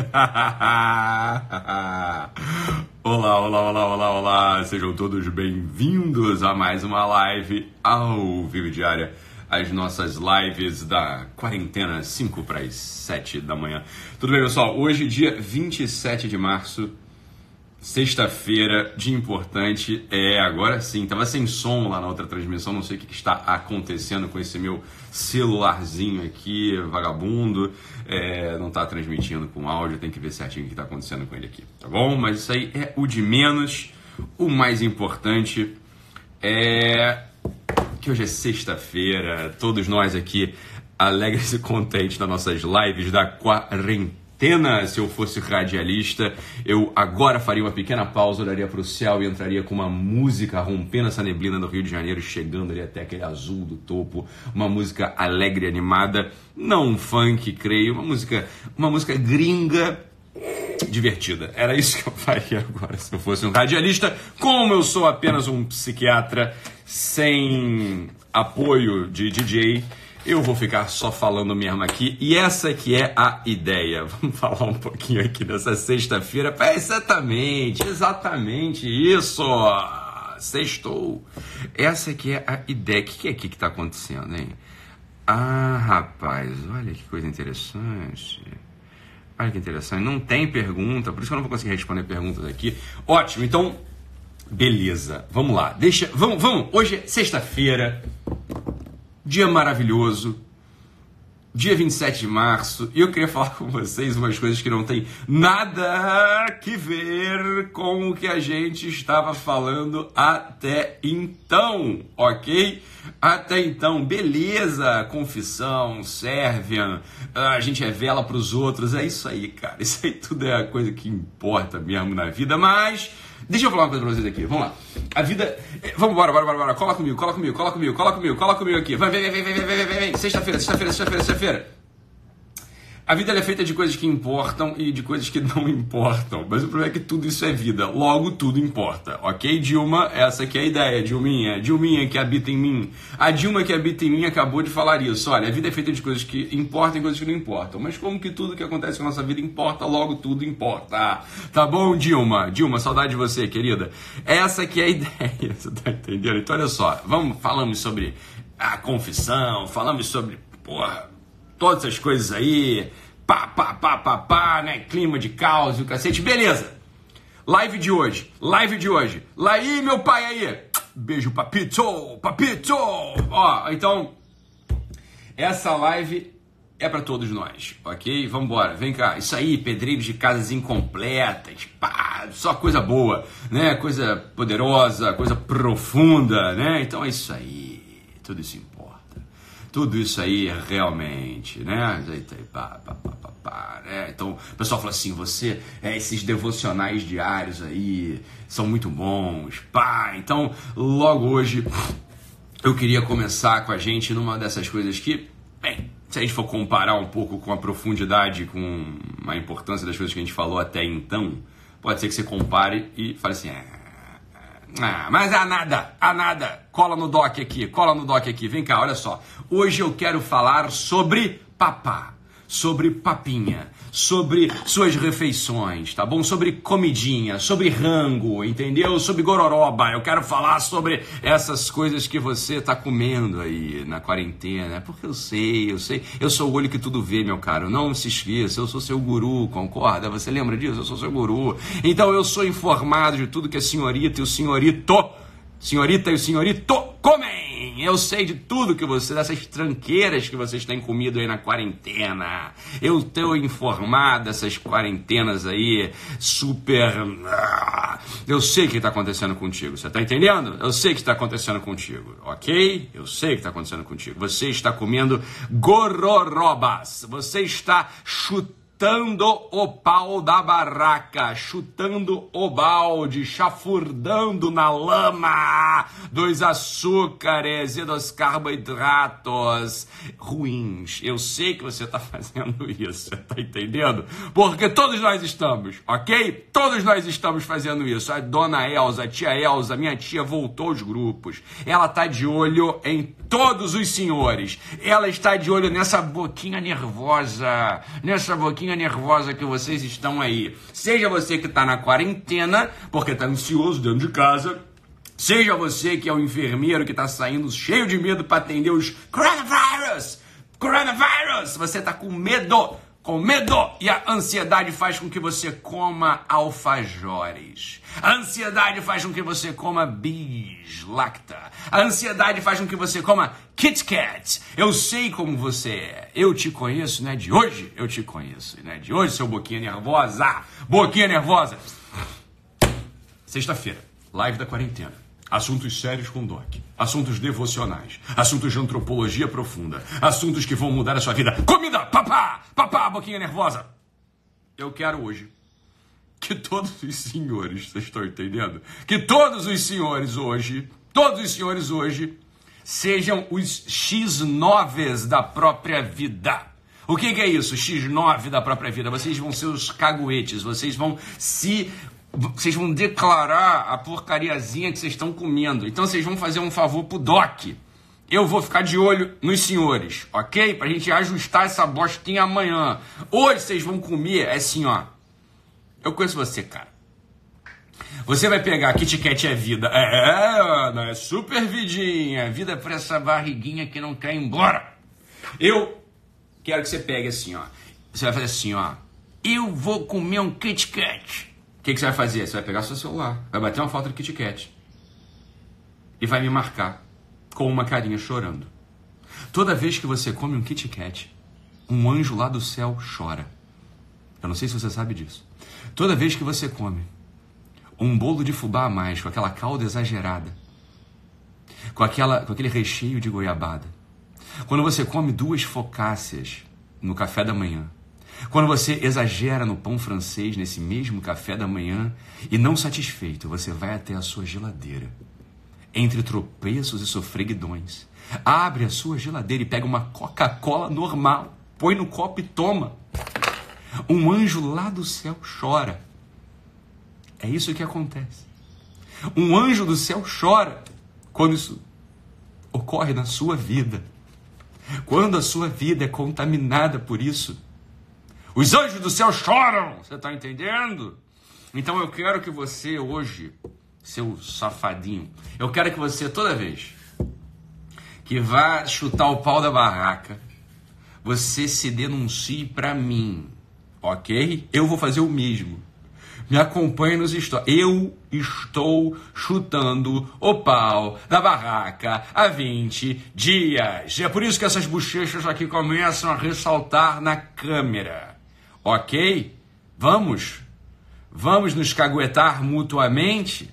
olá, olá, olá, olá, olá! Sejam todos bem-vindos a mais uma live ao vivo diária. As nossas lives da quarentena, 5 para as 7 da manhã. Tudo bem, pessoal? Hoje, dia 27 de março Sexta-feira, dia importante. É, agora sim, tava sem som lá na outra transmissão, não sei o que, que está acontecendo com esse meu celularzinho aqui, vagabundo. É, não está transmitindo com áudio, tem que ver certinho o que está acontecendo com ele aqui, tá bom? Mas isso aí é o de menos. O mais importante é que hoje é sexta-feira, todos nós aqui alegres e contentes nas nossas lives da quarentena Atena, se eu fosse radialista, eu agora faria uma pequena pausa, olharia para o céu e entraria com uma música rompendo essa neblina no Rio de Janeiro, chegando ali até aquele azul do topo, uma música alegre e animada, não um funk, creio, uma música, uma música gringa divertida. Era isso que eu faria agora se eu fosse um radialista. Como eu sou apenas um psiquiatra sem apoio de DJ, eu vou ficar só falando mesmo aqui e essa que é a ideia. Vamos falar um pouquinho aqui nessa sexta-feira. Exatamente, exatamente isso. Sextou. Essa que é a ideia. O que é aqui que está acontecendo, hein? Ah, rapaz, olha que coisa interessante. Olha que interessante. Não tem pergunta, por isso que eu não vou conseguir responder perguntas aqui. Ótimo, então, beleza. Vamos lá. Deixa, vamos, vamos. Hoje é sexta-feira dia maravilhoso, dia 27 de março, e eu queria falar com vocês umas coisas que não tem nada que ver com o que a gente estava falando até então, ok? Até então, beleza, confissão, Sérvia, a gente revela para os outros, é isso aí, cara, isso aí tudo é a coisa que importa mesmo na vida, mas Deixa eu falar uma coisa pra vocês aqui. Vamos lá. A vida. Eh, vamos embora, bora, bora, bora. Cola comigo, cola comigo, cola comigo, cola comigo, cola comigo aqui. Vai, vem, vem, vem, vem, vem, vem, vem. Sexta-feira, sexta-feira, sexta-feira, sexta-feira. A vida é feita de coisas que importam e de coisas que não importam. Mas o problema é que tudo isso é vida. Logo, tudo importa. Ok, Dilma? Essa aqui é a ideia. Dilminha. Dilminha que habita em mim. A Dilma que habita em mim acabou de falar isso. Olha, a vida é feita de coisas que importam e coisas que não importam. Mas como que tudo que acontece com a nossa vida importa, logo tudo importa. Tá bom, Dilma? Dilma, saudade de você, querida. Essa aqui é a ideia. Você tá entendendo? Então, olha só. Vamos, falamos sobre a confissão, falamos sobre, porra todas essas coisas aí, pá, pá, pá, pá, pá, né? Clima de caos e o cacete. Beleza. Live de hoje, live de hoje. Lá aí, meu pai aí. Beijo, papito, papito. Ó, então, essa live é para todos nós, ok? Vamos embora, vem cá. Isso aí, pedreiros de casas incompletas, pá, só coisa boa, né? Coisa poderosa, coisa profunda, né? Então é isso aí, tudo isso tudo isso aí realmente, né? Né? Então o pessoal fala assim: você, é, esses devocionais diários aí são muito bons, pá. Então, logo hoje eu queria começar com a gente numa dessas coisas que, bem, se a gente for comparar um pouco com a profundidade, com a importância das coisas que a gente falou até então, pode ser que você compare e fale assim: é, ah, mas há nada, há nada. Cola no doc aqui, cola no doc aqui. Vem cá, olha só. Hoje eu quero falar sobre papá, sobre papinha, sobre suas refeições, tá bom? Sobre comidinha, sobre rango, entendeu? Sobre gororoba. Eu quero falar sobre essas coisas que você tá comendo aí na quarentena. É porque eu sei, eu sei. Eu sou o olho que tudo vê, meu caro. Não se esqueça, eu sou seu guru, concorda? Você lembra disso? Eu sou seu guru. Então eu sou informado de tudo que a senhorita e o senhorito, senhorita e o senhorito comem. Eu sei de tudo que você, dessas tranqueiras que vocês têm comido aí na quarentena. Eu estou informado dessas quarentenas aí super. Ah, eu sei o que está acontecendo contigo. Você está entendendo? Eu sei o que está acontecendo contigo, ok? Eu sei o que está acontecendo contigo. Você está comendo gororobas. Você está chutando chutando o pau da barraca, chutando o balde, chafurdando na lama dos açúcares e dos carboidratos ruins. Eu sei que você está fazendo isso, tá entendendo? Porque todos nós estamos, ok? Todos nós estamos fazendo isso. A dona Elza, a tia Elza, minha tia voltou aos grupos. Ela tá de olho em todos os senhores. Ela está de olho nessa boquinha nervosa, nessa boquinha nervosa que vocês estão aí. Seja você que está na quarentena, porque está ansioso dentro de casa. Seja você que é o enfermeiro que está saindo cheio de medo para atender os coronavirus. Coronavirus! Você está com medo com medo e a ansiedade faz com que você coma alfajores. A ansiedade faz com que você coma bis lacta. A ansiedade faz com que você coma Kit Kat. Eu sei como você é. Eu te conheço, né? De hoje eu te conheço, né? De hoje, seu boquinha nervosa. Boquinha nervosa. Sexta-feira, live da quarentena. Assuntos sérios com Doc. Assuntos devocionais. Assuntos de antropologia profunda. Assuntos que vão mudar a sua vida. Comida! Papá! Papá, boquinha nervosa! Eu quero hoje que todos os senhores, vocês estão entendendo? Que todos os senhores hoje, todos os senhores hoje, sejam os X9s da própria vida. O que, que, é isso? X9 da própria vida. Vocês vão ser os caguetes, vocês vão se vocês vão declarar a porcariazinha que vocês estão comendo. Então vocês vão fazer um favor pro Doc. Eu vou ficar de olho nos senhores, ok? Pra gente ajustar essa bostinha amanhã. Hoje vocês vão comer, é assim, ó. Eu conheço você, cara. Você vai pegar Kit Kat é vida. É, Ana, é super vidinha. Vida pra essa barriguinha que não quer ir embora. Eu quero que você pegue assim, ó. Você vai fazer assim, ó. Eu vou comer um Kit Kat. O que, que, você vai fazer? Você vai pegar seu celular, vai bater uma foto do Kit Kat e vai me marcar com uma carinha chorando. Toda vez que você come um Kit Kat, um anjo lá do céu chora. Eu não sei se você sabe disso. Toda vez que você come um bolo de fubá a mais, com aquela calda exagerada, com, aquela, com aquele recheio de goiabada, quando você come duas focácias no café da manhã, quando você exagera no pão francês nesse mesmo café da manhã e não satisfeito, você vai até a sua geladeira. Entre tropeços e sofreguidões, abre a sua geladeira e pega uma Coca-Cola normal, põe no copo e toma. Um anjo lá do céu chora. É isso que acontece. Um anjo do céu chora quando isso ocorre na sua vida. Quando a sua vida é contaminada por isso. Os anjos do céu choram, você está entendendo? Então eu quero que você hoje, seu safadinho, eu quero que você toda vez que vá chutar o pau da barraca, você se denuncie para mim, ok? Eu vou fazer o mesmo. Me acompanhe nos stories. Eu estou chutando o pau da barraca há 20 dias. É por isso que essas bochechas aqui começam a ressaltar na câmera. Ok? Vamos? Vamos nos caguetar mutuamente?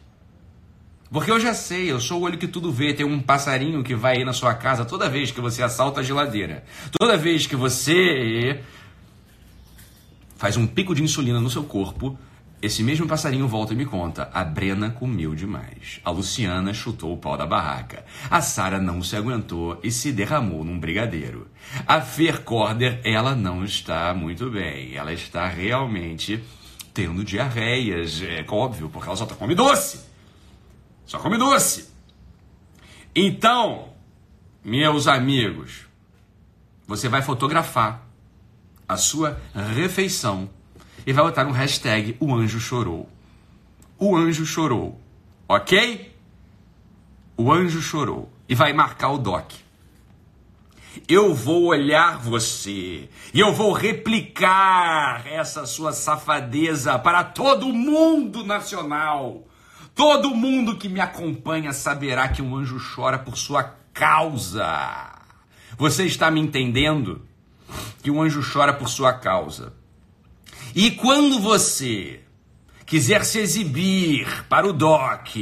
Porque eu já sei, eu sou o olho que tudo vê. Tem um passarinho que vai aí na sua casa toda vez que você assalta a geladeira. Toda vez que você faz um pico de insulina no seu corpo, esse mesmo passarinho volta e me conta: a Brena comeu demais. A Luciana chutou o pau da barraca. A Sara não se aguentou e se derramou num brigadeiro. A Fer Corder, ela não está muito bem. Ela está realmente tendo diarreias. É óbvio, porque ela só come doce. Só come doce. Então, meus amigos, você vai fotografar a sua refeição e vai botar um hashtag o anjo chorou. O anjo chorou, ok? O anjo chorou e vai marcar o doc. Eu vou olhar você e eu vou replicar essa sua safadeza para todo mundo nacional. Todo mundo que me acompanha saberá que um anjo chora por sua causa. Você está me entendendo? Que um anjo chora por sua causa. E quando você quiser se exibir para o doc,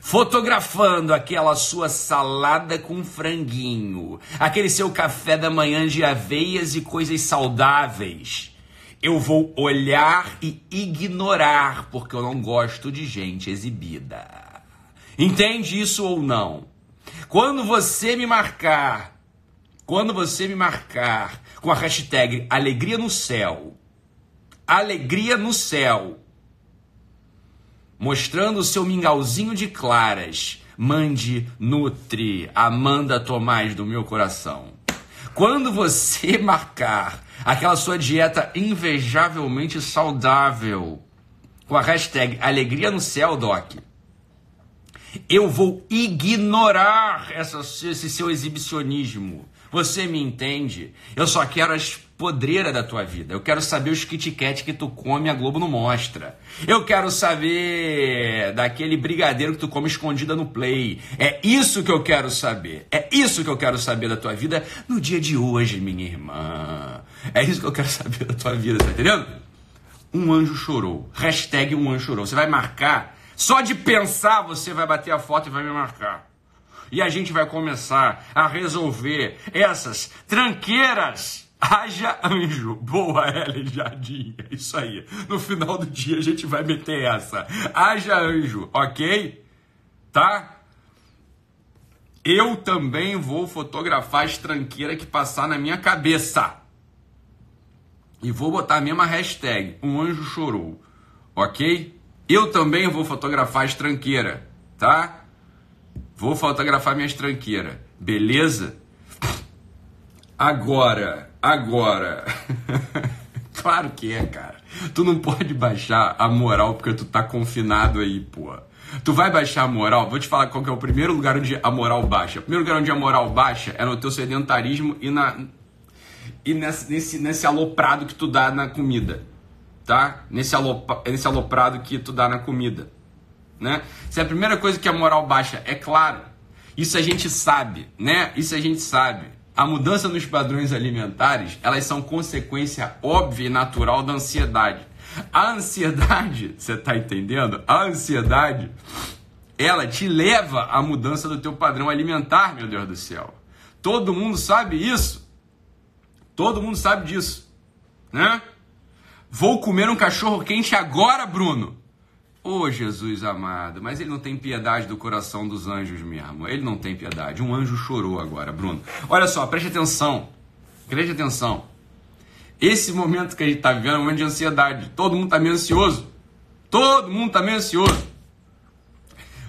fotografando aquela sua salada com franguinho, aquele seu café da manhã de aveias e coisas saudáveis, eu vou olhar e ignorar, porque eu não gosto de gente exibida. Entende isso ou não? Quando você me marcar, quando você me marcar com a hashtag Alegria no Céu, alegria no céu. Mostrando o seu mingauzinho de claras. Mande, nutre, Amanda Tomás do meu coração. Quando você marcar aquela sua dieta invejavelmente saudável com a hashtag Alegria no Céu, Doc, eu vou ignorar essa, esse seu exibicionismo. Você me entende? Eu só quero as podreiras da tua vida. Eu quero saber os Kit Kat que tu come a Globo não mostra. Eu quero saber daquele brigadeiro que tu come escondida no play. É isso que eu quero saber. É isso que eu quero saber da tua vida no dia de hoje, minha irmã. É isso que eu quero saber da tua vida, tá entendendo? Um anjo chorou. Hashtag um anjo chorou. Você vai marcar. Só de pensar você vai bater a foto e vai me marcar. E a gente vai começar a resolver essas tranqueiras. Haja anjo. Boa, Ellen Jardim. É isso aí. No final do dia a gente vai meter essa. Haja anjo, ok? Tá? Eu também vou fotografar as tranqueiras que passar na minha cabeça. E vou botar a mesma hashtag. Um anjo chorou. Ok? Eu também vou fotografar as tranqueiras. Tá? Vou fotografar minhas tranqueiras. Beleza? Agora, agora. claro que é, cara. Tu não pode baixar a moral porque tu tá confinado aí, pô. Tu vai baixar a moral? Vou te falar qual que é o primeiro lugar onde a moral baixa. O primeiro lugar onde a moral baixa é no teu sedentarismo e na e nesse, nesse, nesse aloprado que tu dá na comida, tá? Nesse, alop, nesse aloprado que tu dá na comida né? Se é a primeira coisa que a moral baixa, é claro. Isso a gente sabe, né? Isso a gente sabe. A mudança nos padrões alimentares, elas são consequência óbvia e natural da ansiedade. A ansiedade, você está entendendo? A ansiedade, ela te leva à mudança do teu padrão alimentar, meu Deus do céu. Todo mundo sabe isso. Todo mundo sabe disso, né? Vou comer um cachorro quente agora, Bruno. Ô oh, Jesus amado, mas ele não tem piedade do coração dos anjos mesmo. Ele não tem piedade. Um anjo chorou agora, Bruno. Olha só, preste atenção. Preste atenção. Esse momento que a gente está vivendo é um momento de ansiedade. Todo mundo está meio ansioso. Todo mundo está meio ansioso.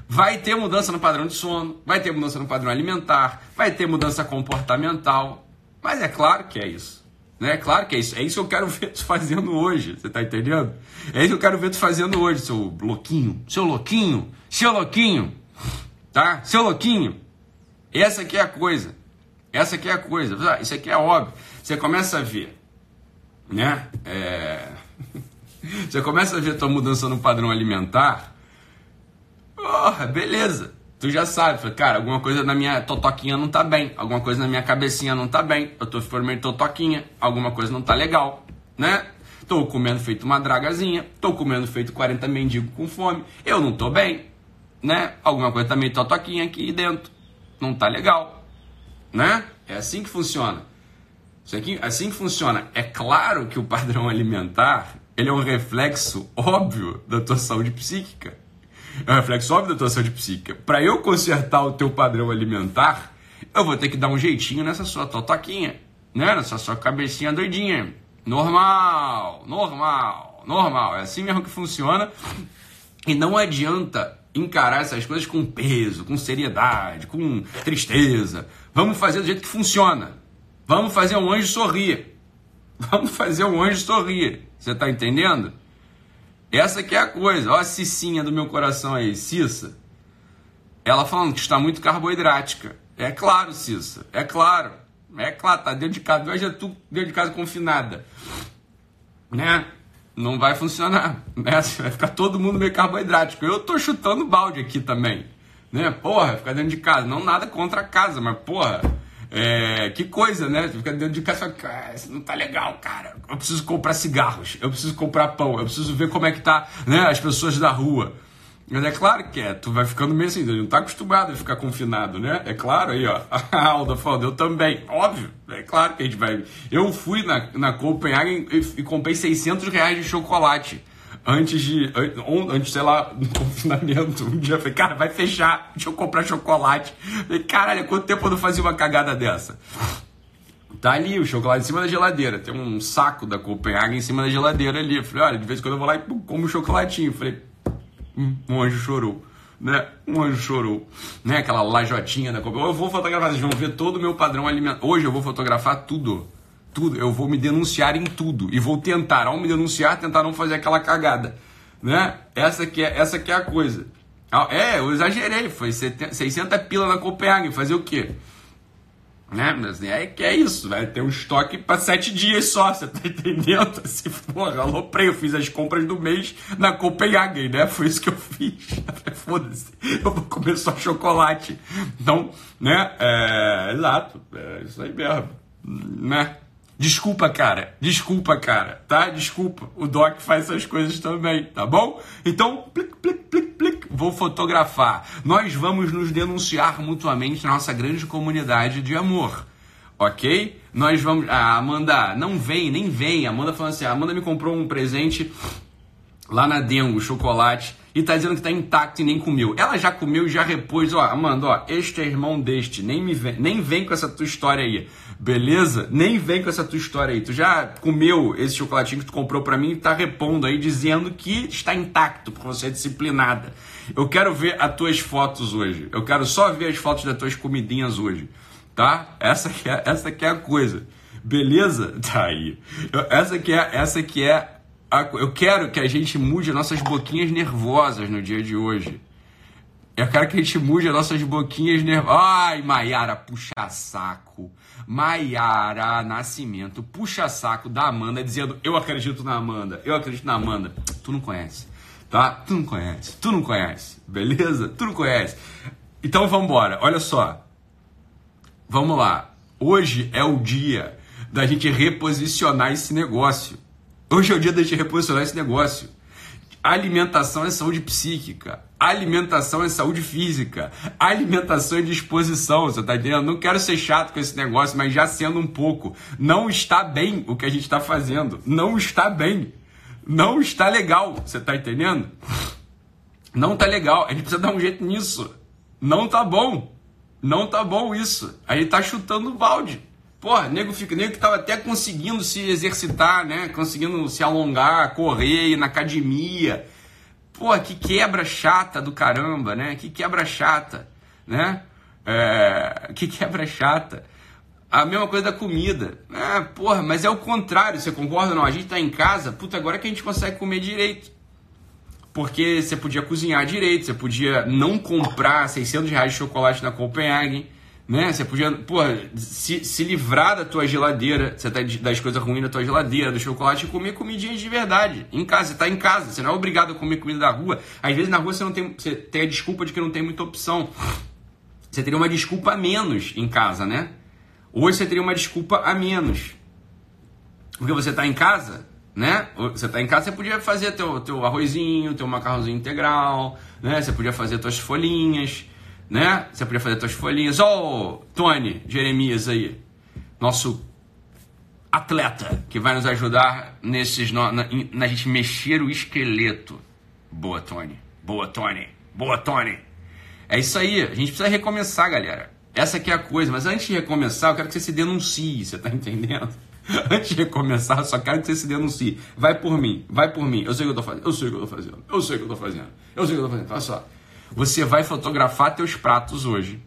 Vai ter mudança no padrão de sono, vai ter mudança no padrão alimentar, vai ter mudança comportamental. Mas é claro que é isso. Né? Claro que é isso. É isso que eu quero ver tu fazendo hoje. Você tá entendendo? É isso que eu quero ver tu fazendo hoje, seu louquinho. Seu louquinho. Seu louquinho. Tá? Seu louquinho. Essa aqui é a coisa. Essa aqui é a coisa. Isso aqui é óbvio. Você começa a ver, né? É... Você começa a ver tua mudança no padrão alimentar. Oh, beleza tu já sabe, cara, alguma coisa na minha totoquinha não tá bem, alguma coisa na minha cabecinha não tá bem, eu tô formando totoquinha, alguma coisa não tá legal, né? Tô comendo feito uma dragazinha, tô comendo feito 40 mendigos com fome, eu não tô bem, né? Alguma coisa tá totoquinha aqui dentro, não tá legal, né? É assim que funciona. Aqui, assim que funciona. É claro que o padrão alimentar, ele é um reflexo óbvio da tua saúde psíquica. É um reflexo óbvio da tua saúde psíquica. Para eu consertar o teu padrão alimentar, eu vou ter que dar um jeitinho nessa sua totoquinha, né? Nessa sua cabecinha doidinha. Normal, normal, normal. É assim mesmo que funciona. E não adianta encarar essas coisas com peso, com seriedade, com tristeza. Vamos fazer do jeito que funciona. Vamos fazer um anjo sorrir. Vamos fazer um anjo sorrir. Você está entendendo? Essa que é a coisa. Olha a Cicinha do meu coração aí, Cissa. Ela falando que está muito carboidrática. É claro, Cissa. É claro. É claro, tá dentro de casa. Veja tu dentro de casa confinada. Né? Não vai funcionar. Né? Vai ficar todo mundo meio carboidrático. Eu tô chutando balde aqui também. Né? Porra, ficar dentro de casa. Não nada contra a casa, mas porra é, que coisa, né? Fica dentro de casa isso não tá legal, cara. Eu preciso comprar cigarros, eu preciso comprar pão, eu preciso ver como é que tá né, as pessoas da rua. Mas é claro que é, tu vai ficando meio assim, não tá acostumado a ficar confinado, né? É claro aí, ó. A Alda falando, eu também, óbvio, é claro que a gente vai. Eu fui na, na Copenhagen e, e comprei 600 reais de chocolate antes de. Antes, sei lá, do confinamento. Um dia eu falei, cara, vai fechar, deixa eu comprar chocolate. falei, caralho, quanto tempo eu não fazia uma cagada dessa? Tá ali o chocolate em cima da geladeira. Tem um saco da Copenhagen em cima da geladeira ali. Eu falei, olha, de vez em quando eu vou lá e como um chocolatinho. Eu falei, hum, um anjo chorou. né? Um anjo chorou, né? Aquela lajotinha da Copa. Eu vou fotografar, vocês vão ver todo o meu padrão alimentar. Hoje eu vou fotografar tudo. Tudo. Eu vou me denunciar em tudo. E vou tentar, ao me denunciar, tentar não fazer aquela cagada. Né? Essa que é, essa que é a coisa. Ah, é, eu exagerei. Foi 600 pila na Copenhague. Fazer o quê? Né? Mas é que é isso, vai ter um estoque para sete dias só, você tá entendendo? Se porra, aloprei, eu fiz as compras do mês na Copenhagen, né? Foi isso que eu fiz. Foda-se, eu vou comer só chocolate. Então, né? É, exato, é isso aí mesmo, né? Desculpa, cara. Desculpa, cara. Tá? Desculpa. O Doc faz essas coisas também, tá bom? Então, plic, plic, plic, plic, vou fotografar. Nós vamos nos denunciar mutuamente na nossa grande comunidade de amor. Ok? Nós vamos. Ah, Amanda, não vem, nem vem. Amanda falando assim: a Amanda me comprou um presente lá na Dengo, chocolate, e tá dizendo que tá intacto e nem comeu. Ela já comeu e já repôs, ó, Amanda, ó, este é irmão deste, nem me vem, nem vem com essa tua história aí. Beleza? Nem vem com essa tua história aí. Tu já comeu esse chocolatinho que tu comprou para mim e tá repondo aí dizendo que está intacto porque você é disciplinada. Eu quero ver as tuas fotos hoje. Eu quero só ver as fotos das tuas comidinhas hoje, tá? Essa que é, essa que é a coisa. Beleza? Tá aí. Essa que é, essa que é eu quero que a gente mude nossas boquinhas nervosas no dia de hoje. Eu quero que a gente mude as nossas boquinhas nervosas. Ai, Maiara, puxa saco. Maiara Nascimento, puxa saco da Amanda, dizendo: Eu acredito na Amanda, eu acredito na Amanda. Tu não conhece, tá? Tu não conhece, tu não conhece, beleza? Tu não conhece. Então vamos embora, olha só. Vamos lá. Hoje é o dia da gente reposicionar esse negócio. Hoje é o dia da gente reposicionar esse negócio. Alimentação é saúde psíquica. Alimentação é saúde física. Alimentação é disposição. Você tá entendendo? Não quero ser chato com esse negócio, mas já sendo um pouco. Não está bem o que a gente está fazendo. Não está bem. Não está legal. Você tá entendendo? Não tá legal. A gente precisa dar um jeito nisso. Não tá bom. Não tá bom isso. A gente tá chutando o balde. Porra, nego fica, nego que tava até conseguindo se exercitar, né? Conseguindo se alongar, correr, na academia. Porra, que quebra chata do caramba, né? Que quebra chata, né? É, que quebra chata. A mesma coisa da comida. É, porra, mas é o contrário, você concorda ou não? A gente tá em casa, puta, agora que a gente consegue comer direito. Porque você podia cozinhar direito, você podia não comprar 600 reais de chocolate na Copenhagen né? Você podia, porra, se, se livrar da tua geladeira, você tá das coisas ruins da tua geladeira, do chocolate e comer comidinhas de verdade. Em casa, você tá em casa, você não é obrigado a comer comida da rua. Às vezes na rua você não tem, você tem a desculpa de que não tem muita opção. Você teria uma desculpa a menos em casa, né? Hoje você teria uma desculpa a menos. Porque você tá em casa, né? Você tá em casa, você podia fazer teu, teu arrozinho, teu macarrãozinho integral, né? Você podia fazer tuas folhinhas, né? Você podia fazer suas folhinhas. Ó, oh, Tony Jeremias aí, nosso atleta que vai nos ajudar nesses na, na, na gente mexer o esqueleto. Boa, Tony. Boa, Tony. Boa, Tony. É isso aí. A gente precisa recomeçar, galera. Essa aqui é a coisa. Mas antes de recomeçar, eu quero que você se denuncie. Você tá entendendo? Antes de recomeçar, eu só quero que você se denuncie. Vai por mim. Vai por mim. Eu sei o que eu tô fazendo. Eu sei o que eu tô fazendo. Eu sei o que eu tô fazendo. Eu sei o que eu tô fazendo. Olha só. Você vai fotografar teus pratos hoje,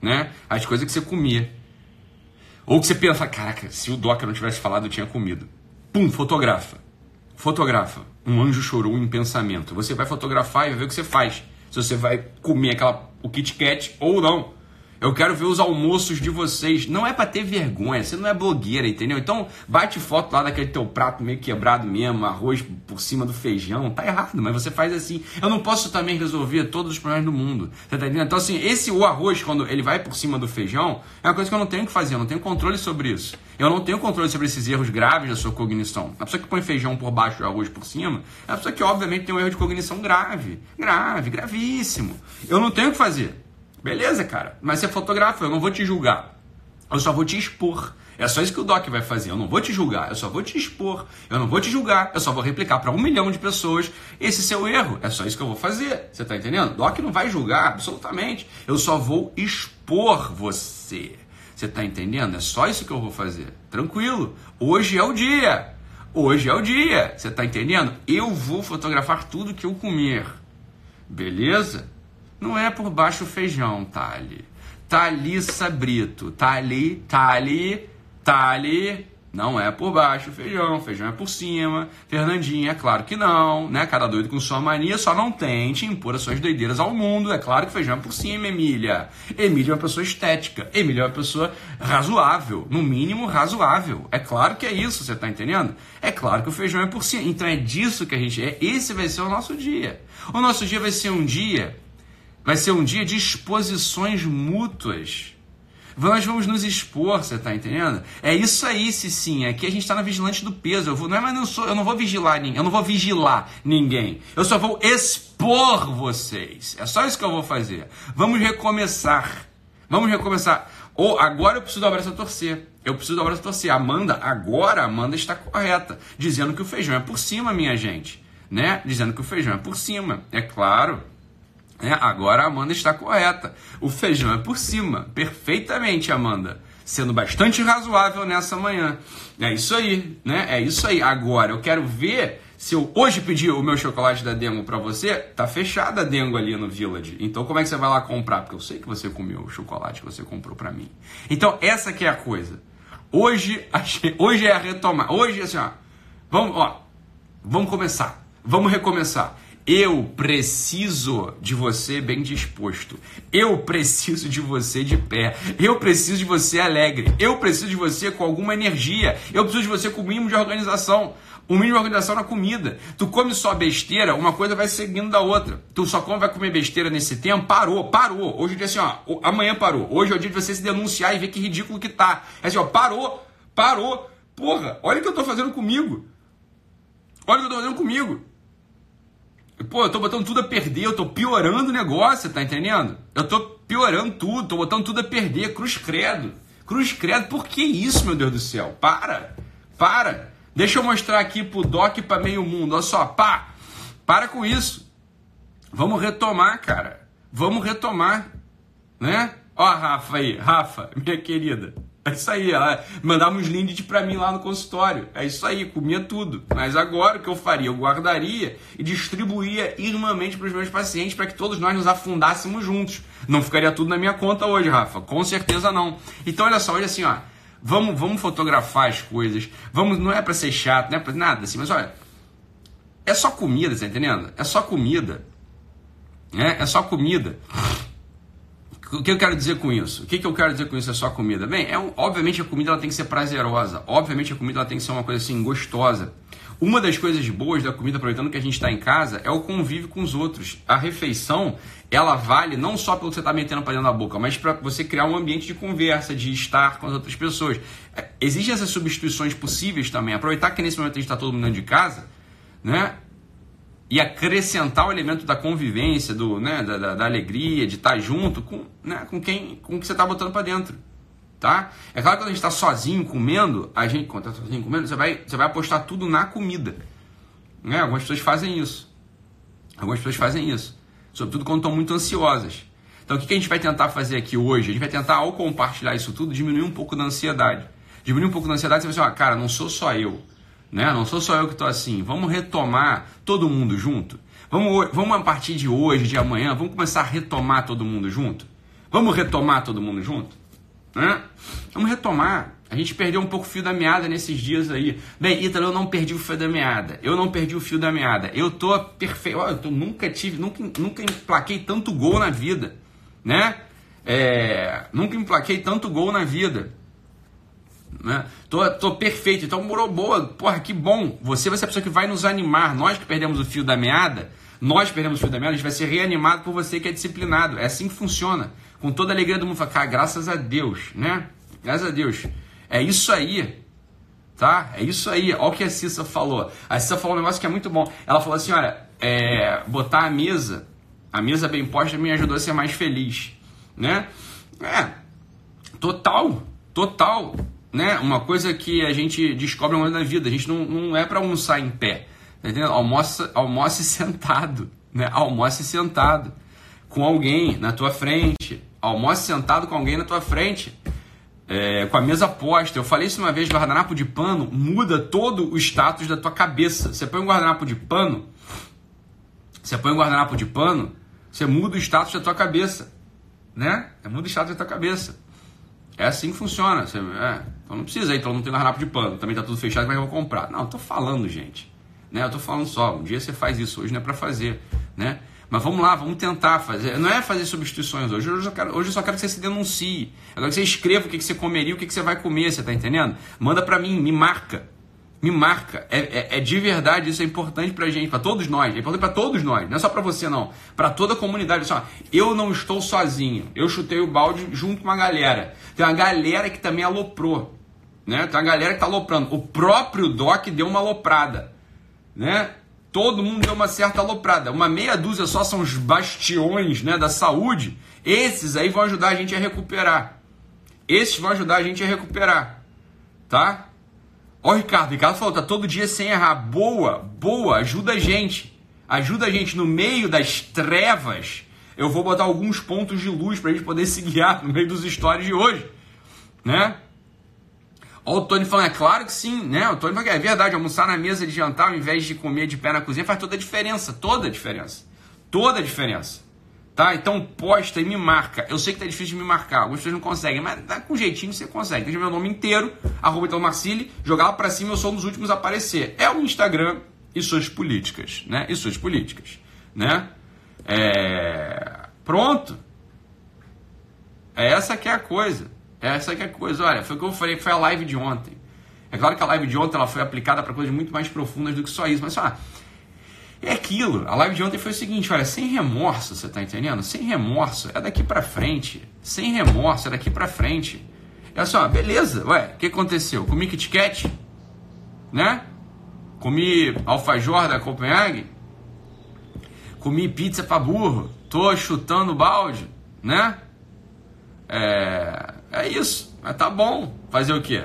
né? As coisas que você comia. Ou que você pensa, caraca, se o Doca não tivesse falado, eu tinha comido. Pum, fotografa. Fotografa. Um anjo chorou em pensamento. Você vai fotografar e vai ver o que você faz. Se você vai comer aquela, o Kit Kat ou não. Eu quero ver os almoços de vocês. Não é para ter vergonha, você não é blogueira, entendeu? Então, bate foto lá daquele teu prato meio quebrado mesmo, arroz por cima do feijão. Tá errado, mas você faz assim. Eu não posso também resolver todos os problemas do mundo. Você tá entendendo? Então, assim, esse o arroz, quando ele vai por cima do feijão, é uma coisa que eu não tenho que fazer, eu não tenho controle sobre isso. Eu não tenho controle sobre esses erros graves da sua cognição. A pessoa que põe feijão por baixo e arroz por cima, é a pessoa que, obviamente, tem um erro de cognição grave. Grave, gravíssimo. Eu não tenho o que fazer. Beleza, cara. Mas você fotografa, eu não vou te julgar. Eu só vou te expor. É só isso que o Doc vai fazer. Eu não vou te julgar, eu só vou te expor. Eu não vou te julgar, eu só vou replicar para um milhão de pessoas esse seu erro. É só isso que eu vou fazer. Você tá entendendo? Doc não vai julgar, absolutamente. Eu só vou expor você. Você tá entendendo? É só isso que eu vou fazer. Tranquilo. Hoje é o dia. Hoje é o dia. Você tá entendendo? Eu vou fotografar tudo que eu comer. Beleza? Não é por baixo feijão, Tali. Thalissa Brito. Tali, Tali, Tali. Não é por baixo feijão, feijão é por cima. Fernandinha, é claro que não, né? Cada doido com sua mania, só não tente impor as suas doideiras ao mundo. É claro que feijão é por cima, Emília. Emília é uma pessoa estética. Emília é uma pessoa razoável, no mínimo razoável. É claro que é isso, você tá entendendo? É claro que o feijão é por cima. Então é disso que a gente é. Esse vai ser o nosso dia. O nosso dia vai ser um dia Vai ser um dia de exposições mútuas. Nós vamos nos expor, você tá entendendo? É isso aí, sim. Aqui a gente está na vigilante do peso. Eu vou, não é, mas sou, eu não vou vigilar ninguém. Eu não vou vigilar ninguém. Eu só vou expor vocês. É só isso que eu vou fazer. Vamos recomeçar. Vamos recomeçar. Ou agora eu preciso do abraço a torcer. Eu preciso do abraço a torcer. Amanda, agora Amanda está correta, dizendo que o feijão é por cima, minha gente, né? Dizendo que o feijão é por cima. É claro. É, agora a Amanda está correta. O feijão é por cima. Perfeitamente, Amanda. Sendo bastante razoável nessa manhã. É isso aí, né? É isso aí. Agora, eu quero ver se eu hoje pedir o meu chocolate da Dengo para você, tá fechada a Dengo ali no Village. Então como é que você vai lá comprar? Porque eu sei que você comeu o chocolate que você comprou para mim. Então essa que é a coisa. Hoje, hoje é a retomar. Hoje assim, ó. Vamos, ó. Vamos começar. Vamos recomeçar. Eu preciso de você bem disposto. Eu preciso de você de pé. Eu preciso de você alegre. Eu preciso de você com alguma energia. Eu preciso de você com o mínimo de organização. O mínimo de organização na comida. Tu come só besteira, uma coisa vai seguindo da outra. Tu só come, vai comer besteira nesse tempo, parou, parou. Hoje é dia assim, ó, amanhã parou. Hoje é o dia de você se denunciar e ver que ridículo que tá. É assim, ó, parou, parou. Porra, olha o que eu tô fazendo comigo. Olha o que eu tô fazendo comigo. Pô, eu tô botando tudo a perder, eu tô piorando o negócio, tá entendendo? Eu tô piorando tudo, tô botando tudo a perder, cruz credo. Cruz credo, por que isso, meu Deus do céu? Para, para. Deixa eu mostrar aqui pro Doc e pra meio mundo, olha só, pá, para com isso. Vamos retomar, cara. Vamos retomar, né? Ó Rafa aí, Rafa, minha querida. É isso aí, ela mandava uns lindes para mim lá no consultório. É isso aí, comia tudo. Mas agora o que eu faria? Eu guardaria e distribuía irmãmente para os meus pacientes para que todos nós nos afundássemos juntos. Não ficaria tudo na minha conta hoje, Rafa. Com certeza não. Então olha só, olha assim, ó. Vamos, vamos fotografar as coisas. Vamos, não é para ser chato, não é para nada assim, mas olha, é só comida, tá entendendo? É só comida. É, é só comida. O que eu quero dizer com isso? O que, eu quero dizer com isso é só comida? Bem, é obviamente a comida ela tem que ser prazerosa. Obviamente a comida ela tem que ser uma coisa assim gostosa. Uma das coisas boas da comida, aproveitando que a gente está em casa, é o convívio com os outros. A refeição, ela vale não só pelo que você está metendo para dentro da boca, mas para você criar um ambiente de conversa, de estar com as outras pessoas. É, existem essas substituições possíveis também. Aproveitar que nesse momento a gente está todo mundo dentro de casa, né? E acrescentar o elemento da convivência, do, né, da, da, da alegria, de estar junto com, né, com quem com que você está botando para dentro. Tá? É claro que quando a gente está sozinho comendo, a gente, quando está sozinho comendo, você vai, você vai apostar tudo na comida. Né? Algumas pessoas fazem isso. Algumas pessoas fazem isso. Sobretudo quando estão muito ansiosas. Então o que a gente vai tentar fazer aqui hoje? A gente vai tentar, ao compartilhar isso tudo, diminuir um pouco da ansiedade. Diminuir um pouco da ansiedade, você vai assim, ah, cara, não sou só eu. Né? Não sou só eu que estou assim. Vamos retomar todo mundo junto? Vamos, vamos a partir de hoje, de amanhã, vamos começar a retomar todo mundo junto? Vamos retomar todo mundo junto? Né? Vamos retomar. A gente perdeu um pouco o fio da meada nesses dias aí. Bem, Ítalo, eu não perdi o fio da meada. Eu não perdi o fio da meada. Eu tô perfeito. Eu tô, nunca tive, nunca, nunca emplaquei tanto gol na vida. Né? É, nunca emplaquei tanto gol na vida. Né? Tô, tô perfeito, então morou boa, porra, que bom. Você vai ser a pessoa que vai nos animar. Nós que perdemos o fio da meada, nós perdemos o fio da meada, a gente vai ser reanimado por você que é disciplinado. É assim que funciona. Com toda a alegria do mundo, fala, cara, graças a Deus, né? Graças a Deus. É isso aí. Tá? É isso aí. Olha o que a Cissa falou. A Cissa falou um negócio que é muito bom. Ela falou assim: olha, é, botar a mesa, a mesa bem posta me ajudou a ser mais feliz. Né? É, total, total né, uma coisa que a gente descobre ao longo da vida. A gente não, não é para almoçar em pé. Tá? Almoça, almoce sentado. Né? Almoce sentado. Com alguém na tua frente. Almoce sentado com alguém na tua frente. É, com a mesa posta. Eu falei isso uma vez: guardanapo de pano muda todo o status da tua cabeça. Você põe um guardanapo de pano. Você põe um guardanapo de pano. Você muda o status da tua cabeça, né? É muda o status da tua cabeça. É assim que funciona. Você, é, então não precisa ir, então não tem guardanapo de pano. Também tá tudo fechado, mas eu vou comprar. Não, eu tô falando, gente. Né? Eu tô falando só. Um dia você faz isso, hoje não é para fazer, né? Mas vamos lá, vamos tentar fazer. Não é fazer substituições hoje. Hoje eu, quero, hoje eu só quero que você se denuncie. Agora que você escreva o que, que você comeria, o que, que você vai comer, você tá entendendo? Manda para mim, me marca. Me marca. É, é, é, de verdade, isso é importante pra gente, para todos nós. É importante para todos nós. Não é só para você, não. Para toda a comunidade. Só, eu não estou sozinho. Eu chutei o balde junto com uma galera. Tem uma galera que também aloprou. Né? Tem uma galera que tá aloprando. O próprio Doc deu uma aloprada. Né? todo mundo deu uma certa aloprada. Uma meia dúzia só são os bastiões né, da saúde. Esses aí vão ajudar a gente a recuperar. Esses vão ajudar a gente a recuperar. Tá? Ó, Ricardo, Ricardo falou, tá todo dia sem errar. Boa, boa, ajuda a gente. Ajuda a gente no meio das trevas. Eu vou botar alguns pontos de luz para a gente poder se guiar no meio dos stories de hoje. Né? Olha o Tony falando, é claro que sim, né? O Tony falando é verdade, almoçar na mesa de jantar ao invés de comer de pé na cozinha faz toda a diferença, toda a diferença. Toda a diferença. Tá? Então posta e me marca. Eu sei que tá difícil de me marcar, algumas pessoas não conseguem, mas dá com jeitinho você consegue. Deixa meu nome inteiro, arroba então Marcili, jogar lá pra cima, eu sou um dos últimos a aparecer. É o Instagram e suas políticas, né? E suas políticas, né? É... Pronto. É essa que é a coisa. Essa que é a coisa. Olha, foi o que eu falei, foi a live de ontem. É claro que a live de ontem ela foi aplicada para coisas muito mais profundas do que só isso, mas só é aquilo. A live de ontem foi o seguinte, olha, sem remorso, você tá entendendo? Sem remorso é daqui para frente. Sem remorso é daqui para frente. É só, beleza, ué, o que aconteceu? Comi Kit Kat, né? Comi alfajor da Copenhague, comi pizza pra burro, tô chutando balde, né? É, é isso. Mas tá bom. Fazer o quê?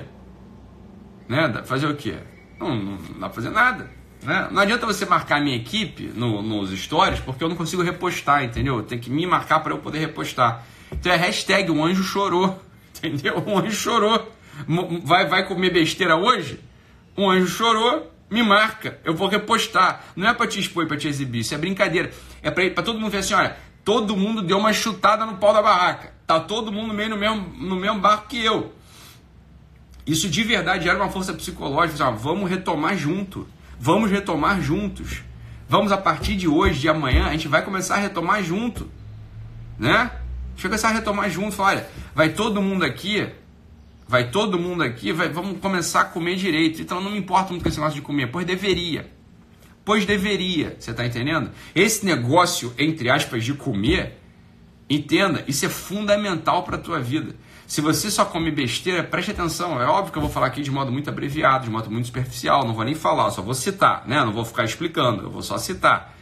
Né? Fazer o quê? Não, não, não dá pra fazer nada. Né? Não adianta você marcar minha equipe no, nos stories, porque eu não consigo repostar, entendeu? Tem que me marcar para eu poder repostar. Então é hashtag um anjo chorou. Entendeu? Um anjo chorou. Vai, vai comer besteira hoje? Um anjo chorou, me marca. Eu vou repostar. Não é para te expor, para te exibir. Isso é brincadeira. É para todo mundo ver assim: olha, todo mundo deu uma chutada no pau da barraca. Tá todo mundo meio no mesmo, no mesmo barco que eu. Isso de verdade era uma força psicológica. Assim, ó, vamos retomar junto. Vamos retomar juntos. Vamos a partir de hoje, de amanhã, a gente vai começar a retomar junto. Né? A gente vai começar a retomar junto. Fala, olha, vai todo mundo aqui, vai todo mundo aqui, vai, vamos começar a comer direito. Então não me importa muito com esse negócio de comer, pois deveria. Pois deveria, você está entendendo? Esse negócio, entre aspas, de comer, entenda, isso é fundamental para a tua vida. Se você só come besteira, preste atenção. É óbvio que eu vou falar aqui de modo muito abreviado, de modo muito superficial. Não vou nem falar, só vou citar, né? Não vou ficar explicando, eu vou só citar.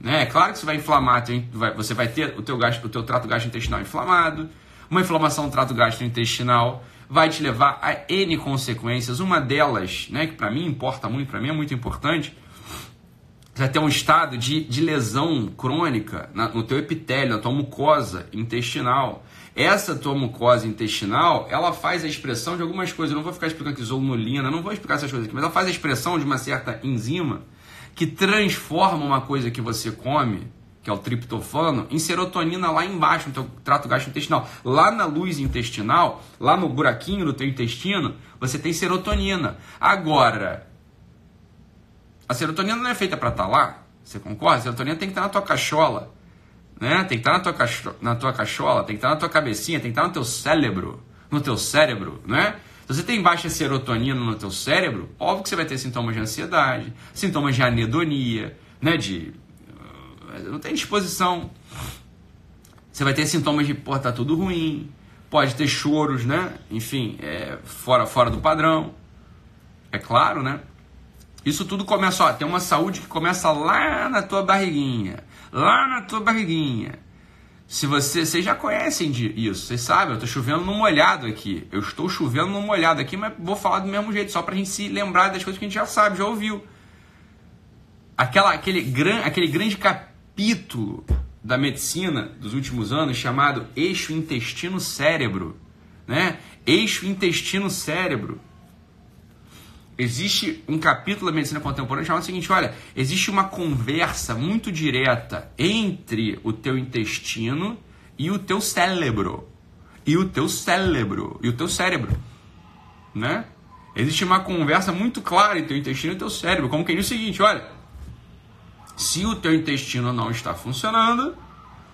Né? É claro que você vai inflamar, você vai ter o teu, gasto, o teu trato gastrointestinal inflamado. Uma inflamação do trato gastrointestinal vai te levar a N consequências. Uma delas, né, que para mim importa muito, para mim é muito importante, vai ter um estado de, de lesão crônica na, no teu epitélio, na tua mucosa intestinal. Essa tua mucosa intestinal, ela faz a expressão de algumas coisas. Eu não vou ficar explicando aqui zonulina, não vou explicar essas coisas aqui, mas ela faz a expressão de uma certa enzima que transforma uma coisa que você come, que é o triptofano, em serotonina lá embaixo no teu trato gastrointestinal. Lá na luz intestinal, lá no buraquinho do teu intestino, você tem serotonina. Agora, a serotonina não é feita para estar tá lá, você concorda? A serotonina tem que estar tá na tua cachola, né? Tem que estar tá na tua, cacho na tua cachola, tem que estar na tua cabecinha, tem que estar no teu cérebro, no teu cérebro, né? Se você tem baixa serotonina no teu cérebro, óbvio que você vai ter sintomas de ansiedade, sintomas de anedonia, né? De uh, não tem disposição. Você vai ter sintomas de, pô, tá tudo ruim, pode ter choros, né? Enfim, é, fora, fora do padrão. É claro, né? Isso tudo começa, ó, tem uma saúde que começa lá na tua barriguinha, lá na tua barriguinha. Se você, vocês já conhecem isso, vocês sabem, eu estou chovendo no molhado aqui. Eu estou chovendo no molhado aqui, mas vou falar do mesmo jeito, só para a gente se lembrar das coisas que a gente já sabe, já ouviu. Aquela, aquele, gran, aquele grande capítulo da medicina dos últimos anos chamado eixo intestino-cérebro, né? Eixo intestino-cérebro existe um capítulo da medicina contemporânea chamado o seguinte: olha, existe uma conversa muito direta entre o teu intestino e o teu cérebro. E o teu cérebro. E o teu cérebro. Né? Existe uma conversa muito clara entre o intestino e o teu cérebro. Como quem diz o seguinte: olha, se o teu intestino não está funcionando,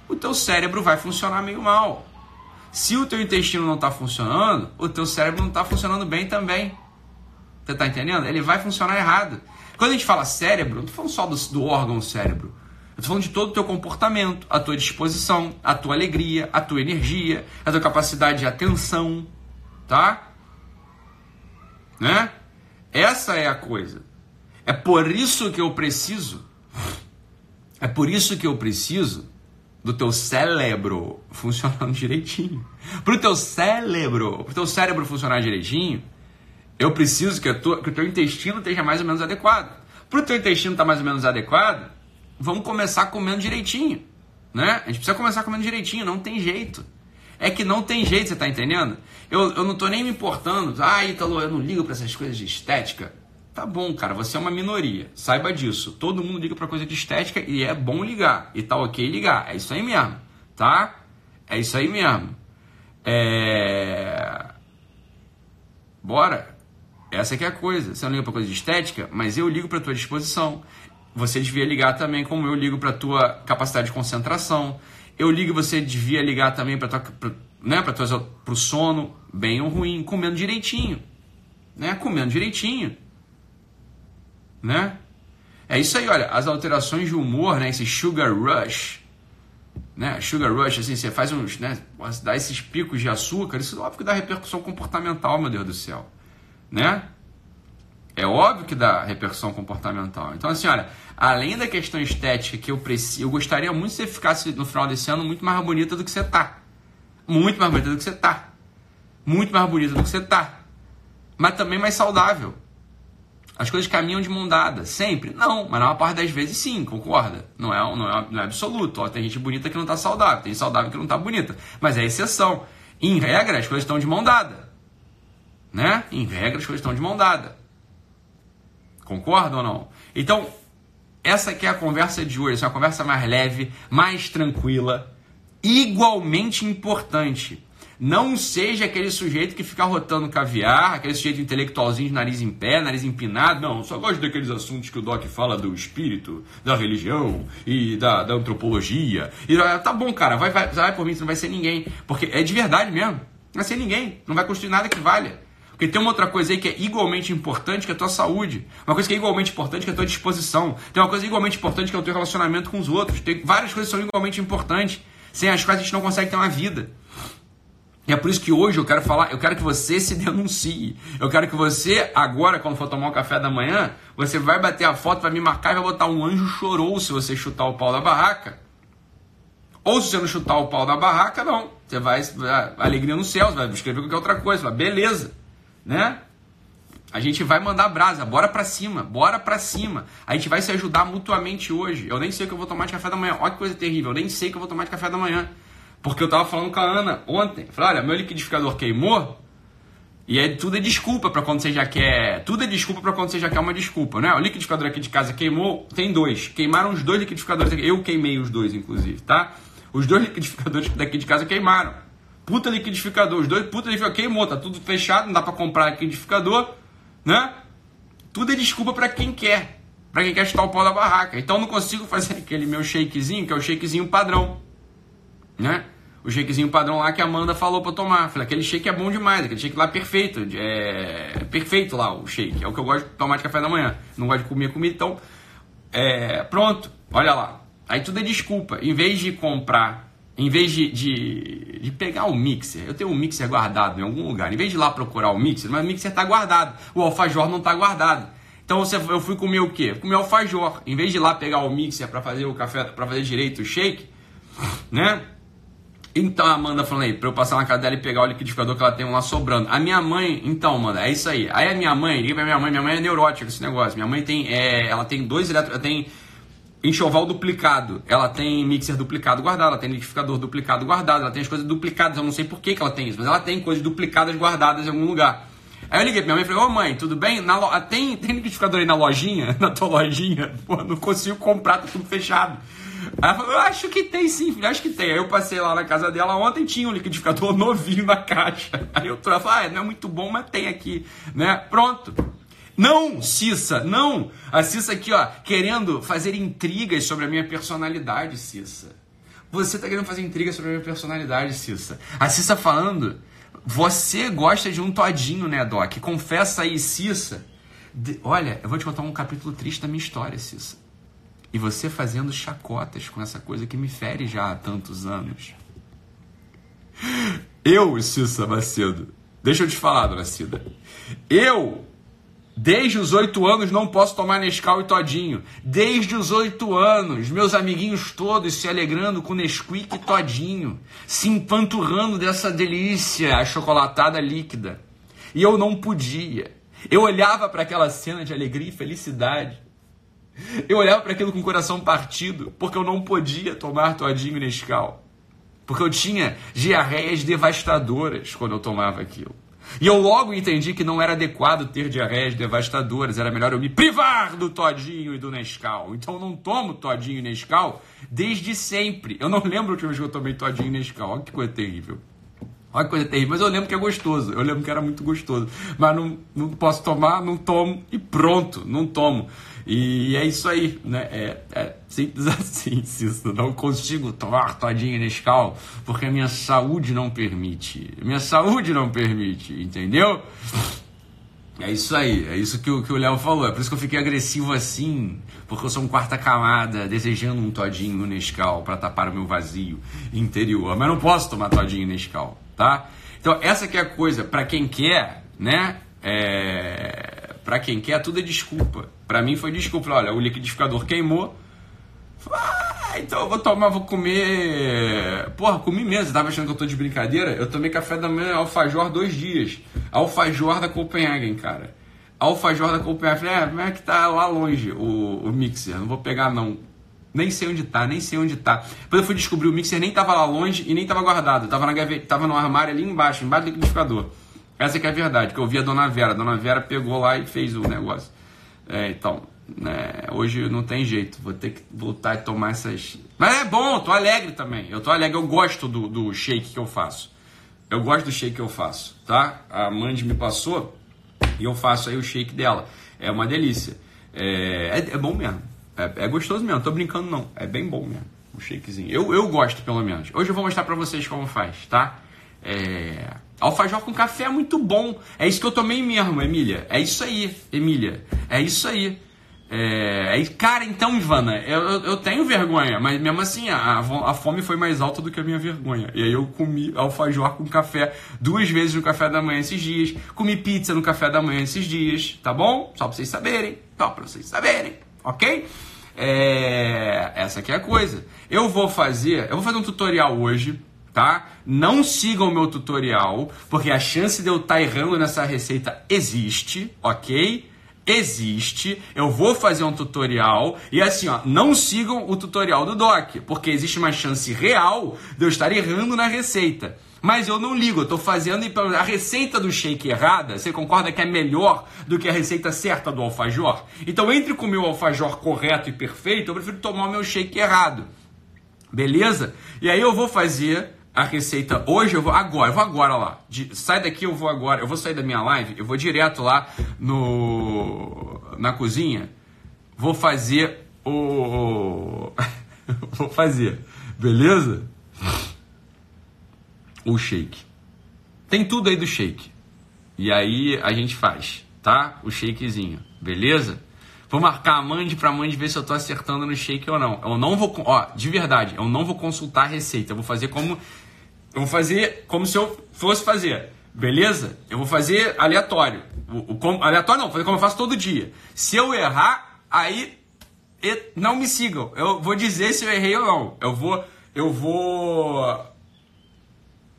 o teu cérebro vai funcionar meio mal. Se o teu intestino não está funcionando, o teu cérebro não está funcionando bem também. Você está entendendo? Ele vai funcionar errado. Quando a gente fala cérebro, não estou falando só do, do órgão cérebro. Eu estou falando de todo o teu comportamento, a tua disposição, a tua alegria, a tua energia, a tua capacidade de atenção, tá? Né? Essa é a coisa. É por isso que eu preciso. É por isso que eu preciso do teu cérebro funcionando direitinho. Para o teu cérebro, pro teu cérebro funcionar direitinho, eu preciso que, que o teu intestino esteja mais ou menos adequado. Para o teu intestino estar tá mais ou menos adequado, vamos começar comendo direitinho. Né? A gente precisa começar comendo direitinho, não tem jeito. É que não tem jeito, você está entendendo? Eu, eu não estou nem me importando. Ah, Ítalo, eu não ligo para essas coisas de estética. Tá bom, cara, você é uma minoria. Saiba disso. Todo mundo liga para coisa de estética e é bom ligar. E tá ok ligar. É isso aí mesmo, tá? É isso aí mesmo. É... Bora. Essa que é a coisa. Você não liga para coisa de estética, mas eu ligo para tua disposição. Você devia ligar também como eu ligo para tua capacidade de concentração. Eu ligo, você devia ligar também para tua né, para pro sono, bem ou ruim, comendo direitinho, né? Comendo direitinho, né? É isso aí, olha, as alterações de humor, né, esse sugar rush, né? Sugar rush, assim, você faz uns, né, dá esses picos de açúcar, isso é óbvio que dá repercussão comportamental, meu Deus do céu né? É óbvio que dá repercussão comportamental. Então, assim, olha, além da questão estética que eu preciso, eu gostaria muito que você ficasse no final desse ano muito mais bonita do que você tá. Muito mais bonita do que você tá. Muito mais bonita do que você tá. Mas também mais saudável. As coisas caminham de mão dada. Sempre? Não, mas na maior parte das vezes sim, concorda? Não é, não é, não é absoluto. Ó, tem gente bonita que não tá saudável, tem saudável que não tá bonita. Mas é exceção. Em regra, as coisas estão de mão dada. Né? Em regra, as coisas estão de mão dada. Concorda ou não? Então, essa aqui é a conversa de hoje. É uma conversa mais leve, mais tranquila, igualmente importante. Não seja aquele sujeito que fica rotando caviar, aquele sujeito intelectualzinho de nariz em pé, nariz empinado. Não, só gosto daqueles assuntos que o Doc fala do espírito, da religião e da, da antropologia. E, tá bom, cara, vai, vai, vai por mim, você não vai ser ninguém. Porque é de verdade mesmo. Não vai ser ninguém. Não vai construir nada que valha. Porque tem uma outra coisa aí que é igualmente importante, que é a tua saúde. Uma coisa que é igualmente importante, que é a tua disposição. Tem uma coisa igualmente importante, que é o teu relacionamento com os outros. Tem várias coisas que são igualmente importantes, sem as quais a gente não consegue ter uma vida. E é por isso que hoje eu quero falar, eu quero que você se denuncie. Eu quero que você, agora, quando for tomar o café da manhã, você vai bater a foto, vai me marcar e vai botar um anjo chorou se você chutar o pau da barraca. Ou se você não chutar o pau da barraca, não. Você vai, alegria no céu, você vai escrever qualquer outra coisa. Vai, beleza né? A gente vai mandar brasa, bora pra cima, bora pra cima. A gente vai se ajudar mutuamente hoje. Eu nem sei o que eu vou tomar de café da manhã. Olha que coisa terrível, eu nem sei o que eu vou tomar de café da manhã. Porque eu tava falando com a Ana ontem. Falei, olha, meu liquidificador queimou. E é, tudo é desculpa para quando você já quer. Tudo é desculpa para quando você já quer uma desculpa, né? O liquidificador aqui de casa queimou, tem dois. Queimaram os dois liquidificadores aqui. Eu queimei os dois, inclusive, tá? Os dois liquidificadores daqui de casa queimaram puta liquidificador. Os dois puta liquidificador queimou, tá tudo fechado, não dá para comprar liquidificador, né? Tudo é desculpa para quem quer, para quem quer chutar o pau da barraca. Então não consigo fazer aquele meu shakezinho, que é o shakezinho padrão, né? O shakezinho padrão lá que a Amanda falou para tomar. Falei, aquele shake é bom demais, aquele shake lá é perfeito, é perfeito lá o shake. É o que eu gosto de tomar de café da manhã. Não gosto de comer comida, então é, pronto, olha lá. Aí tudo é desculpa. Em vez de comprar em vez de, de, de, pegar o mixer, eu tenho um mixer guardado em algum lugar, em vez de ir lá procurar o mixer, mas o mixer está guardado, o alfajor não está guardado. Então você, eu fui comer o quê? Comer alfajor. Em vez de ir lá pegar o mixer para fazer o café, para fazer direito o shake, né? Então a Amanda falando aí, para eu passar na casa dela e pegar o liquidificador que ela tem lá sobrando. A minha mãe, então, Amanda, é isso aí. Aí a minha mãe, liga pra minha mãe, minha mãe é neurótica esse negócio. Minha mãe tem, é, ela tem dois eletro, tem enxoval duplicado. Ela tem mixer duplicado guardado, ela tem liquidificador duplicado guardado, ela tem as coisas duplicadas. Eu não sei por que, que ela tem isso, mas ela tem coisas duplicadas guardadas em algum lugar. Aí eu liguei pra minha mãe e falei, ô mãe, tudo bem? Na lo... tem, tem liquidificador aí na lojinha? Na tua lojinha? Pô, não consigo comprar, tá tudo fechado. Aí ela falou, eu acho que tem sim, filho, acho que tem. Aí eu passei lá na casa dela ontem, tinha um liquidificador novinho na caixa. Aí eu falei, ah, não é muito bom, mas tem aqui, né? Pronto. Não, Cissa, não. A Cissa aqui, ó, querendo fazer intrigas sobre a minha personalidade, Cissa. Você tá querendo fazer intrigas sobre a minha personalidade, Cissa. A Cissa falando, você gosta de um todinho, né, Doc? Confessa aí, Cissa. De... Olha, eu vou te contar um capítulo triste da minha história, Cissa. E você fazendo chacotas com essa coisa que me fere já há tantos anos. Eu, Cissa Macedo, deixa eu te falar, dona Cida. Eu Desde os oito anos não posso tomar Nescau e Todinho. Desde os oito anos, meus amiguinhos todos se alegrando com Nesquik e Todinho, se empanturrando dessa delícia achocolatada líquida. E eu não podia. Eu olhava para aquela cena de alegria e felicidade. Eu olhava para aquilo com o coração partido, porque eu não podia tomar Todinho e Nescau. Porque eu tinha diarreias devastadoras quando eu tomava aquilo. E eu logo entendi que não era adequado ter diarreias devastadoras, era melhor eu me privar do Todinho e do Nescau. Então eu não tomo Todinho e Nescau desde sempre. Eu não lembro a última que eu tomei Todinho e Nescau. Olha que coisa terrível. Olha que coisa terrível. Mas eu lembro que é gostoso. Eu lembro que era muito gostoso. Mas não, não posso tomar, não tomo e pronto, não tomo. E é isso aí, né? É, é simples assim, insisto. Não consigo tomar todinha Nescau porque a minha saúde não permite. Minha saúde não permite, entendeu? É isso aí, é isso que o, que o Léo falou. É por isso que eu fiquei agressivo assim, porque eu sou um quarta camada, desejando um todinho Nescau para tapar o meu vazio interior. Mas não posso tomar todinho Nescau, tá? Então, essa que é a coisa, para quem quer, né? É... Para quem quer, tudo é desculpa. Para mim foi desculpa. Olha, o liquidificador queimou. Ah, então eu vou tomar, vou comer. Porra, comi mesmo. Tava achando que eu tô de brincadeira? Eu tomei café da manhã alfajor dois dias. Alfajor da Copenhagen, cara. Alfajor da Copenhagen. Falei, é, como é que tá lá longe o, o mixer? Não vou pegar, não. Nem sei onde tá, nem sei onde tá. Depois eu fui descobrir o mixer nem tava lá longe e nem tava guardado. Tava na gaveta, tava no armário ali embaixo, embaixo do liquidificador. Essa que é a verdade, que eu vi a dona Vera. A dona Vera pegou lá e fez o negócio. É, então, né, hoje não tem jeito, vou ter que voltar e tomar essas. Mas é bom, tô alegre também. Eu tô alegre, eu gosto do, do shake que eu faço. Eu gosto do shake que eu faço, tá? A Mandy me passou e eu faço aí o shake dela. É uma delícia. É, é, é bom mesmo. É, é, gostoso mesmo, tô brincando não. É bem bom mesmo. O shakezinho. Eu, eu gosto, pelo menos. Hoje eu vou mostrar pra vocês como faz, tá? É... Alfajor com café é muito bom. É isso que eu tomei mesmo, Emília. É isso aí, Emília. É isso aí. É... Cara, então, Ivana, eu, eu tenho vergonha, mas mesmo assim, a, a fome foi mais alta do que a minha vergonha. E aí eu comi alfajor com café duas vezes no café da manhã esses dias. Comi pizza no café da manhã esses dias, tá bom? Só pra vocês saberem. Só pra vocês saberem, ok? É... Essa aqui é a coisa. Eu vou fazer, eu vou fazer um tutorial hoje tá? Não sigam o meu tutorial, porque a chance de eu estar tá errando nessa receita existe, ok? Existe, eu vou fazer um tutorial e assim, ó, não sigam o tutorial do Doc, porque existe uma chance real de eu estar errando na receita. Mas eu não ligo, eu estou fazendo a receita do shake errada. Você concorda que é melhor do que a receita certa do alfajor? Então, entre com o alfajor correto e perfeito, eu prefiro tomar o meu shake errado. Beleza? E aí eu vou fazer a receita hoje, eu vou agora, eu vou agora lá. De, sai daqui, eu vou agora. Eu vou sair da minha live, eu vou direto lá no na cozinha. Vou fazer o vou fazer, beleza? O shake. Tem tudo aí do shake. E aí a gente faz, tá? O shakezinho, beleza? Vou marcar a Mandy pra Mandy ver se eu tô acertando no shake ou não. Eu não vou, ó, de verdade, eu não vou consultar a receita. Eu vou fazer como eu vou fazer como se eu fosse fazer. Beleza? Eu vou fazer aleatório. O, o, aleatório não, fazer como eu faço todo dia. Se eu errar, aí não me sigam. Eu vou dizer se eu errei ou não. Eu vou. Eu vou.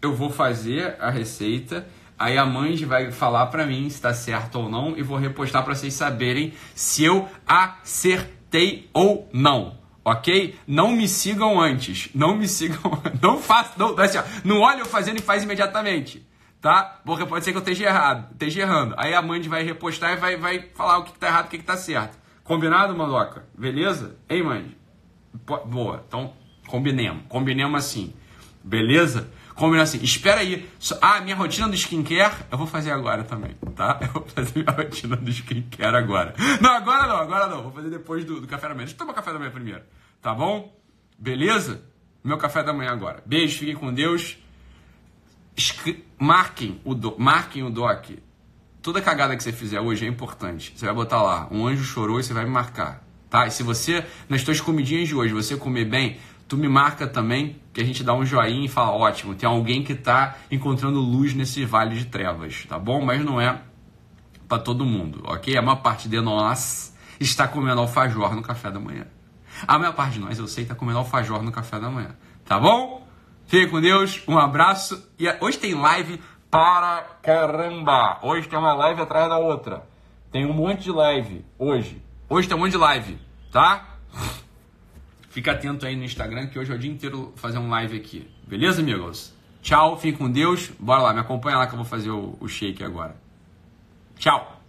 Eu vou fazer a receita. Aí a mãe vai falar para mim se está certo ou não e vou repostar para vocês saberem se eu acertei ou não ok? Não me sigam antes, não me sigam, não façam, não, assim, ó, não olhe eu fazendo e faz imediatamente, tá? Porque pode ser que eu esteja errado, esteja errando. Aí a Mandy vai repostar e vai, vai falar o que tá errado o que tá certo. Combinado, Mandoca? Beleza? Ei, Mandy? Boa, então combinemos. Combinemos assim. Beleza? Combinamos assim. Espera aí. Ah, minha rotina do skincare eu vou fazer agora também, tá? Eu vou fazer minha rotina do skincare agora. Não, agora não, agora não. Vou fazer depois do, do café da manhã. Deixa eu tomar café da manhã primeiro. Tá bom? Beleza? Meu café da manhã agora. Beijo, fiquem com Deus. Marquem o, do, marquem o doc. Toda cagada que você fizer hoje é importante. Você vai botar lá, um anjo chorou e você vai me marcar. Tá? E se você, nas suas comidinhas de hoje, você comer bem, tu me marca também, que a gente dá um joinha e fala, ótimo, tem alguém que está encontrando luz nesse vale de trevas, tá bom? Mas não é para todo mundo, ok? A maior parte de nós está comendo alfajor no café da manhã. A maior parte de nós, eu sei, está comendo alfajor no café da manhã, tá bom? Fique com Deus, um abraço. E hoje tem live para caramba. Hoje tem uma live atrás da outra. Tem um monte de live hoje. Hoje tem um monte de live, tá? Fica atento aí no Instagram que hoje é o dia inteiro fazer um live aqui. Beleza, amigos? Tchau, fique com Deus. Bora lá, me acompanha lá que eu vou fazer o, o shake agora. Tchau!